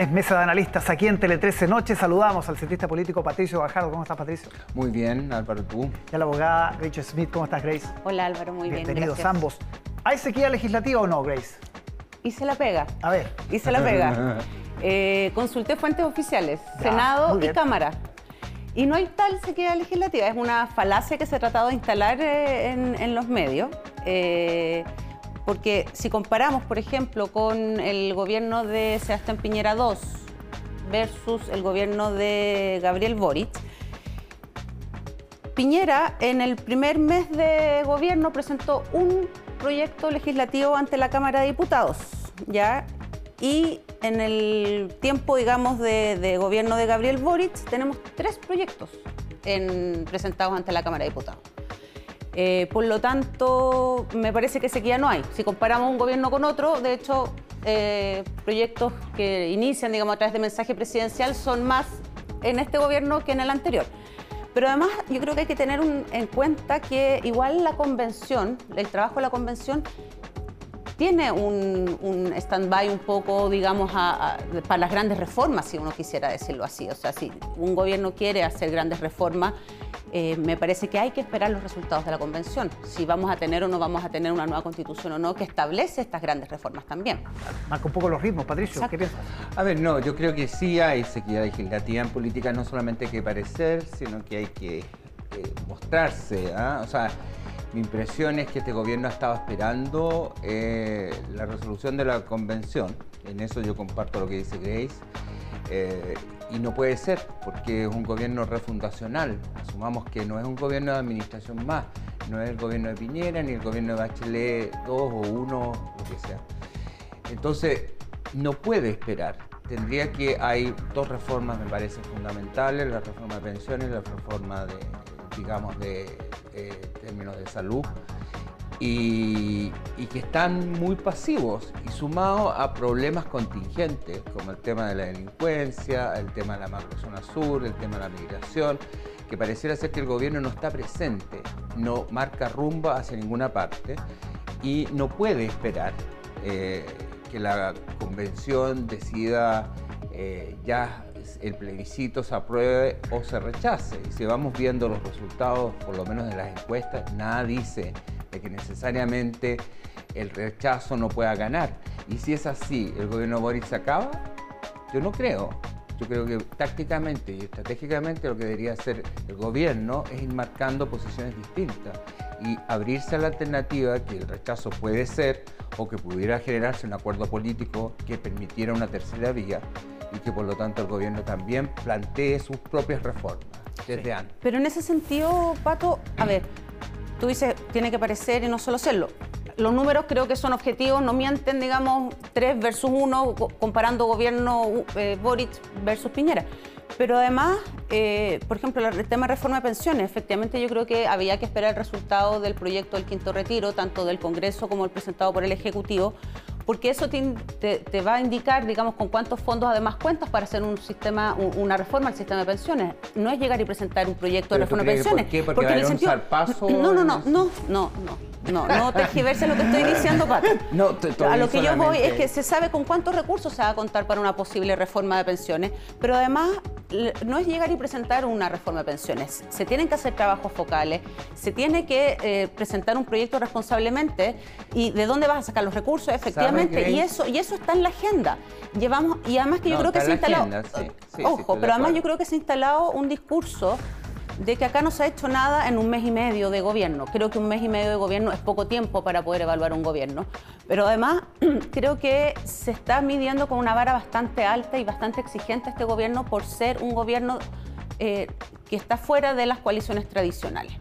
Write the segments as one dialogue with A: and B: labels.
A: es Mesa de Analistas aquí en Tele 13 Noche. Saludamos al cientista político Patricio Bajardo. ¿Cómo estás, Patricio?
B: Muy bien, Álvaro, ¿tú?
A: Y a la abogada Rachel Smith. ¿Cómo estás, Grace?
C: Hola, Álvaro, muy bien.
A: Bienvenidos ambos. ¿Hay sequía legislativa o no, Grace?
C: Y se la pega.
A: A ver.
C: Y se la pega. Eh, consulté fuentes oficiales, Senado y Cámara. Y no hay tal sequía legislativa, es una falacia que se ha tratado de instalar eh, en, los medios. Eh, porque si comparamos, por ejemplo, con el gobierno de Sebastián Piñera II versus el gobierno de Gabriel Boric, Piñera en el primer mes de gobierno presentó un proyecto legislativo ante la Cámara de Diputados, ¿ya? Y en el tiempo, digamos, de, gobierno de Gabriel Boric, tenemos tres proyectos presentados ante la Cámara de Diputados. Eh, por lo tanto, me parece que sequía no hay. Si comparamos un gobierno con otro, de hecho, eh, proyectos que inician, digamos, a través de mensaje presidencial son más en este gobierno que en el anterior. Pero además yo creo que hay que tener en cuenta que igual la convención, el trabajo de la convención, tiene un, stand-by un poco, digamos, para las grandes reformas, si uno quisiera decirlo así. O sea, si un gobierno quiere hacer grandes reformas, eh, me parece que hay que esperar los resultados de la convención, si vamos a tener o no vamos a tener una nueva constitución o no que establece estas grandes reformas también.
A: Marca un poco los ritmos, Patricio, ¿qué piensas?
B: A ver, no, yo creo que sí hay sequía legislativa en política, no solamente hay que parecer, sino que hay que eh, mostrarse. ¿ah? O sea, mi impresión es que este gobierno ha estado esperando eh, la resolución de la convención. En eso yo comparto lo que dice Grace. Eh, y no puede ser, porque es un gobierno refundacional. Asumamos que no es un gobierno de administración más, no es el gobierno de Piñera ni el gobierno de Bachelet 2 o 1, lo que sea. Entonces, no puede esperar. Tendría que, hay dos reformas, me parecen fundamentales, la reforma de pensiones, la reforma de, digamos, de eh, términos de salud, y, que están muy pasivos y sumados a problemas contingentes, como el tema de la delincuencia, el tema de la macrozona sur, el tema de la migración, que pareciera ser que el gobierno no está presente, no marca rumbo hacia ninguna parte y no puede esperar eh, que la convención decida eh, ya el plebiscito se apruebe o se rechace. Y si vamos viendo los resultados, por lo menos de las encuestas, nada dice de que necesariamente el rechazo no pueda ganar. Y si es así, ¿el gobierno Boris se acaba? Yo no creo. Yo creo que tácticamente y estratégicamente lo que debería hacer el gobierno es ir marcando posiciones distintas y abrirse a la alternativa que el rechazo puede ser o que pudiera generarse un acuerdo político que permitiera una tercera vía y que por lo tanto el gobierno también plantee sus propias reformas desde antes.
C: Pero en ese sentido, Pato, a ver, tú dices, tiene que parecer y no solo serlo. Los números creo que son objetivos, no mienten, digamos, 3 versus 1, comparando gobierno eh, Boric versus Piñera. Pero además, eh, por ejemplo, el tema de reforma de pensiones, efectivamente yo creo que había que esperar el resultado del proyecto del quinto retiro, tanto del Congreso como el presentado por el Ejecutivo, porque eso te, va a indicar, digamos, con cuántos fondos además cuentas para hacer un sistema, una reforma al sistema de pensiones. No es llegar y presentar un proyecto de reforma de pensiones.
B: ¿Por qué? Porque, en el sentido,
C: no, no, no, no, no, no. No, no tergiverse lo que estoy diciendo, Pato. No, a lo que yo voy es que se sabe con cuántos recursos se va a contar para una posible reforma de pensiones, pero además no es llegar y presentar una reforma de pensiones. Se tienen que hacer trabajos focales, se tiene que eh, presentar un proyecto responsablemente y de dónde vas a sacar los recursos, efectivamente. Y eso, y eso está en la agenda. Llevamos, y además que yo creo que se ha instalado. ojo, pero además yo creo que se ha instalado un discurso de que acá no se ha hecho nada en un mes y medio de gobierno. Creo que un mes y medio de gobierno es poco tiempo para poder evaluar un gobierno. Pero además creo que se está midiendo con una vara bastante alta y bastante exigente este gobierno por ser un gobierno eh, que está fuera de las coaliciones tradicionales.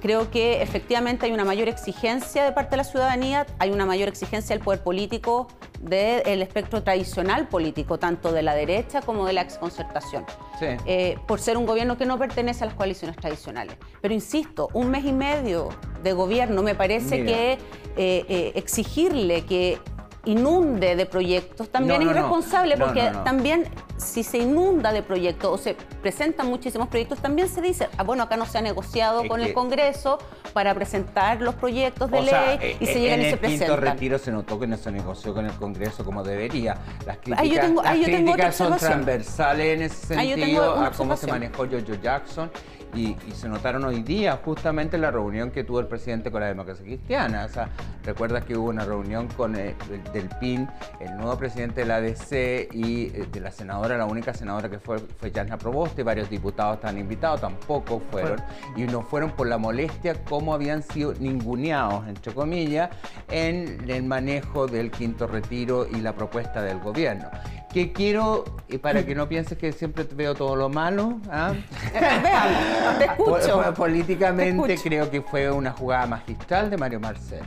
C: Creo que efectivamente hay una mayor exigencia de parte de la ciudadanía, hay una mayor exigencia del poder político del espectro tradicional político, tanto de la derecha como de la exconcertación, eh, por ser un gobierno que no pertenece a las coaliciones tradicionales. Pero insisto, un mes y medio de gobierno me parece que eh, eh, exigirle que inunde de proyectos también es irresponsable porque también si se inunda de proyectos o se presentan muchísimos proyectos, también se dice, ah, bueno, acá no se ha negociado con el Congreso para presentar los proyectos de ley y eh, se llegan y se presentan. En el
B: quinto retiro se notó que no se negoció con el Congreso como debería. Las críticas, son transversales en ese sentido a cómo se manejó Jojo Jackson y, se notaron hoy día justamente en la reunión que tuvo el presidente con la democracia cristiana. O sea, recuerdas que hubo una reunión con el, del PIN, el nuevo presidente de la ADC y eh, de la senadora, la única senadora que fue fue Jasna Proboste, varios diputados estaban invitados, tampoco fueron, y no fueron por la molestia como habían sido ninguneados, entre comillas, en el manejo del quinto retiro y la propuesta del gobierno que quiero, y para que no pienses que siempre veo todo lo malo, ¿ah?
C: te escucho.
B: Políticamente creo que fue una jugada magistral de Mario Marcel.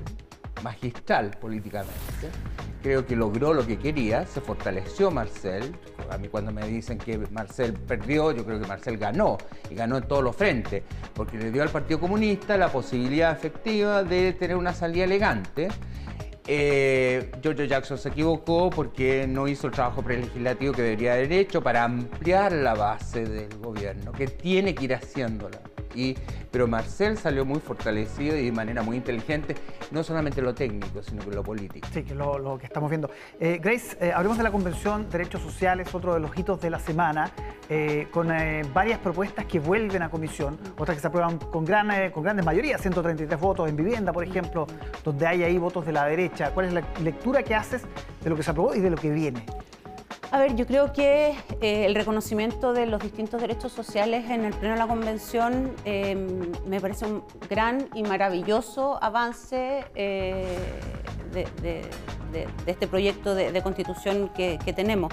B: Magistral políticamente. Creo que logró lo que quería, se fortaleció Marcel. A mí cuando me dicen que Marcel perdió, yo creo que Marcel ganó, y ganó en todos los frentes, porque le dio al Partido Comunista la posibilidad efectiva de tener una salida elegante eh, Giorgio Jackson se equivocó porque no hizo el trabajo prelegislativo que debería haber hecho para ampliar la base del gobierno, que tiene que ir haciéndola. Y, pero Marcel salió muy fortalecido y de manera muy inteligente, no solamente lo técnico, sino que lo político.
A: Sí, que lo, lo que estamos viendo. Eh, Grace, eh, hablemos de la Convención Derechos Sociales, otro de los hitos de la semana, eh, con varias propuestas que vuelven a comisión, otras que se aprueban con, gran, con grandes mayorías, 133 votos en vivienda, por ejemplo, donde hay ahí votos de la derecha. ¿Cuál es la lectura que haces de lo que se aprobó y de lo que viene?
C: A ver, yo creo que eh, el reconocimiento de los distintos derechos sociales en el Pleno de la Convención em, me parece un gran y maravilloso avance eh, de, este proyecto de, constitución que, tenemos.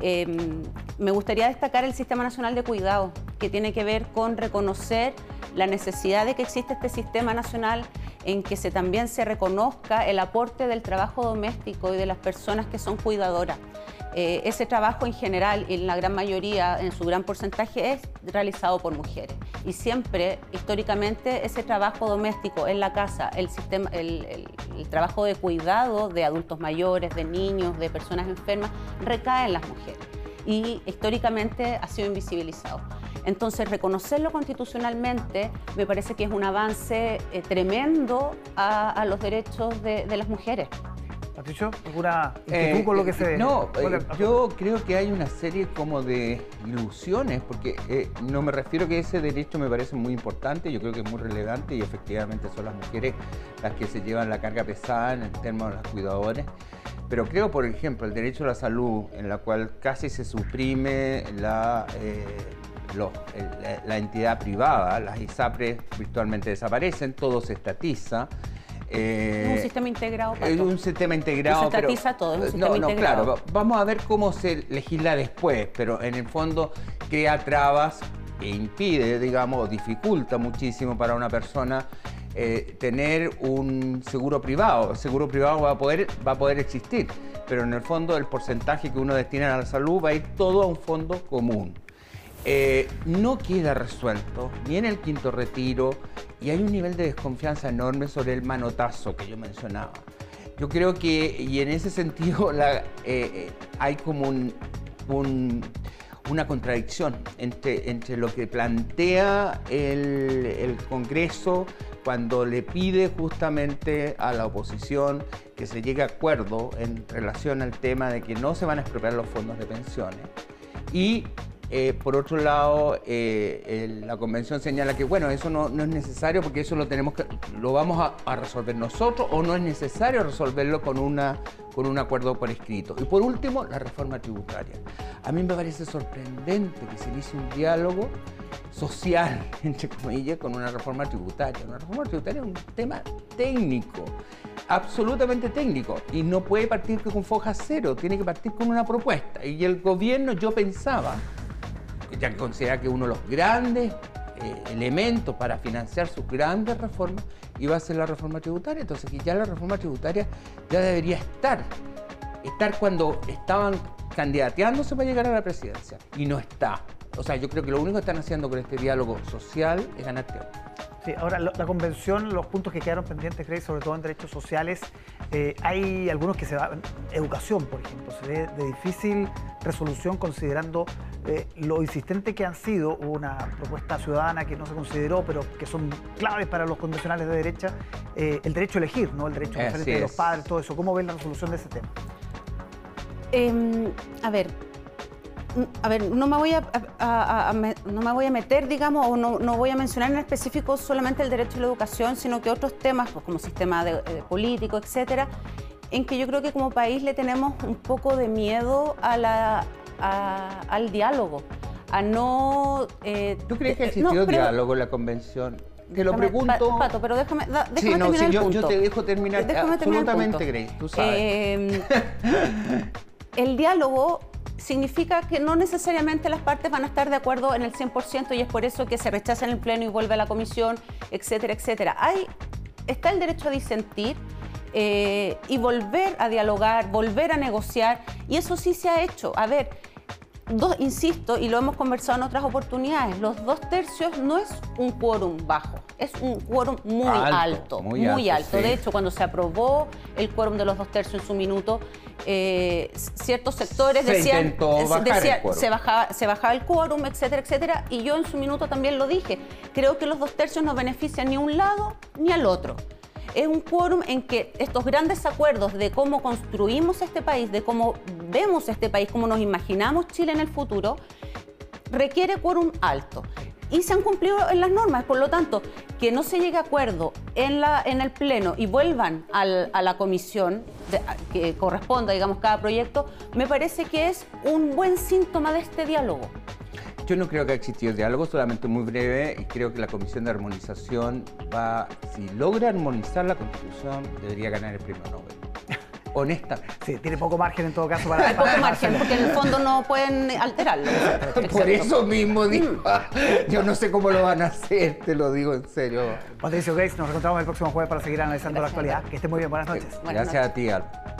C: Em, me gustaría destacar el Sistema Nacional de Cuidado, que tiene que ver con reconocer la necesidad de que existe este sistema nacional en que se, también se reconozca el aporte del trabajo doméstico y de las personas que son cuidadoras. Eh, ese trabajo en general, en la gran mayoría, en su gran porcentaje, es realizado por mujeres. Y siempre, históricamente, ese trabajo doméstico en la casa, el, sistema, el, trabajo de cuidado de adultos mayores, de niños, de personas enfermas, recae en las mujeres. Y históricamente ha sido invisibilizado. Entonces, reconocerlo constitucionalmente me parece que es un avance eh, tremendo a, los derechos de las mujeres.
A: Patricio, ¿alguna inquietud con lo que se...
B: No, eh, yo creo que hay una serie como de ilusiones, porque eh, no me refiero que ese derecho me parece muy importante, yo creo que es muy relevante y efectivamente son las mujeres las que se llevan la carga pesada en términos de los cuidadores. Pero creo, por ejemplo, el derecho a la salud, en la cual casi se suprime la, eh, la, entidad privada, las ISAPRES virtualmente desaparecen, todo se estatiza.
C: Eh, un sistema integrado.
B: Es un sistema integrado.
C: Se estatiza todo, un sistema no, no, claro,
B: vamos a ver cómo se legisla después, pero en el fondo crea trabas e impide, digamos, dificulta muchísimo para una persona eh, tener un seguro privado. El seguro privado va a, poder, va a poder existir, pero en el fondo el porcentaje que uno destina a la salud va a ir todo a un fondo común. Eh, no queda resuelto ni en el quinto retiro y hay un nivel de desconfianza enorme sobre el manotazo que yo mencionaba. Yo creo que, y en ese sentido, la, eh, eh, hay como una contradicción entre, entre lo que plantea el, el, Congreso cuando le pide justamente a la oposición que se llegue a acuerdo en relación al tema de que no se van a expropiar los fondos de pensiones y eh, por otro lado, eh, la convención señala que bueno, eso no, es necesario porque eso lo tenemos que, lo vamos a, resolver nosotros o no es necesario resolverlo con, una, con un acuerdo por escrito. Y por último, la reforma tributaria. A mí me parece sorprendente que se inicie un diálogo social, entre comillas, con una reforma tributaria. Una reforma tributaria es un tema técnico, absolutamente técnico, y no puede partir con foja cero, tiene que partir con una propuesta. Y el gobierno, yo pensaba, que considera que uno de los grandes eh, elementos para financiar sus grandes reformas iba a ser la reforma tributaria. Entonces, que ya la reforma tributaria ya debería estar. Estar cuando estaban candidateándose para llegar a la presidencia. Y no está. O sea, yo creo que lo único que están haciendo con este diálogo social es ganar tiempo.
A: Sí, ahora la, convención, los puntos que quedaron pendientes, Grace, sobre todo en derechos sociales, Eh, hay algunos que se van, educación, por ejemplo, se ve de difícil resolución considerando eh, lo insistente que han sido, una propuesta ciudadana que no se consideró, pero que son claves para los convencionales de derecha, eh, el derecho a elegir, ¿no? el derecho a de los padres, todo eso. ¿Cómo ven la resolución de ese tema?
C: Em, a ver, a ver, no me voy a, no me voy a meter, digamos, o no, no, voy a mencionar en específico solamente el derecho a la educación, sino que otros temas, pues, como sistema de, político, etcétera, en que yo creo que como país le tenemos un poco de miedo a la, al diálogo, a no...
B: Eh, ¿Tú crees que existió diálogo en la convención? Te lo pregunto.
C: Pato, pero déjame, déjame sí, no,
B: terminar
C: sí, yo,
B: yo, te dejo terminar. Absolutamente, Grace, tú sabes. Eh,
C: el diálogo significa que no necesariamente las partes van a estar de acuerdo en el 100% y es por eso que se rechaza en el Pleno y vuelve a la Comisión, etcétera, etcétera. Hay, está el derecho a disentir eh, y volver a dialogar, volver a negociar y eso sí se ha hecho. A ver, dos, insisto, y lo hemos conversado en otras oportunidades, los dos tercios no es un quórum bajo, es un quórum muy alto, muy, alto. De hecho, cuando se aprobó el quórum de los dos tercios en su minuto, eh, ciertos sectores decían, se, bajaba, se bajaba el quórum, etcétera, etcétera, y yo en su minuto también lo dije, creo que los dos tercios no benefician ni un lado ni al otro es un quórum en que estos grandes acuerdos de cómo construimos este país, de cómo vemos este país, cómo nos imaginamos Chile en el futuro, requiere quórum alto. Y se han cumplido en las normas, por lo tanto, que no se llegue a acuerdo en, el Pleno y vuelvan a la comisión que corresponda, digamos, cada proyecto, me parece que es un buen síntoma de este diálogo.
B: Yo no creo que ha existido diálogo, solamente muy breve, y creo que la Comisión de Armonización va, si logra armonizar la Constitución, debería ganar el premio Nobel. Honestamente.
A: Sí, tiene poco margen en todo caso para...
C: Hay poco margen, porque en el fondo no pueden alterarlo.
B: Por eso mismo digo, mm. yo no sé cómo lo van a hacer, te lo digo en serio.
A: Patricio Gates, nos encontramos el próximo jueves para seguir analizando la actualidad. Que esté muy bien, buenas noches.
B: Gracias a ti, Alba.